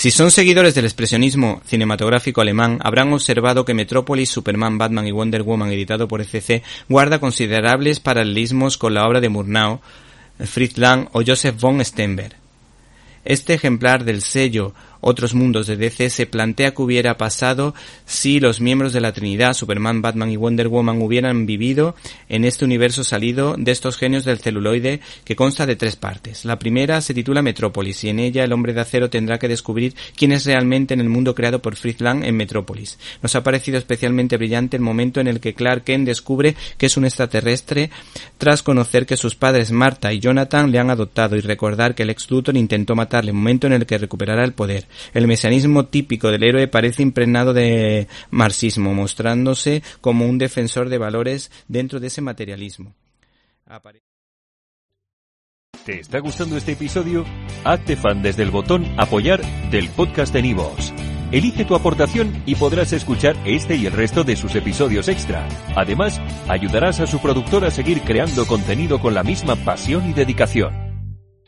Si son seguidores del expresionismo cinematográfico alemán, habrán observado que Metrópolis, Superman, Batman y Wonder Woman, editado por ECC, guarda considerables paralelismos con la obra de Murnau, Fritz Lang o Joseph von Stenberg. Este ejemplar del sello otros mundos de DC se plantea que hubiera pasado si los miembros de la Trinidad, Superman, Batman y Wonder Woman hubieran vivido en este universo salido de estos genios del celuloide que consta de tres partes. La primera se titula Metrópolis y en ella el hombre de acero tendrá que descubrir quién es realmente en el mundo creado por Fritz Lang en Metrópolis. Nos ha parecido especialmente brillante el momento en el que Clark Kent descubre que es un extraterrestre tras conocer que sus padres Marta y Jonathan le han adoptado y recordar que el ex Luthor intentó matarle, momento en el que recuperará el poder. El mesianismo típico del héroe parece impregnado de marxismo, mostrándose como un defensor de valores dentro de ese materialismo. ¿Te está gustando este episodio? Hazte fan desde el botón apoyar del podcast de Nivos. Elige tu aportación y podrás escuchar este y el resto de sus episodios extra. Además, ayudarás a su productor a seguir creando contenido con la misma pasión y dedicación.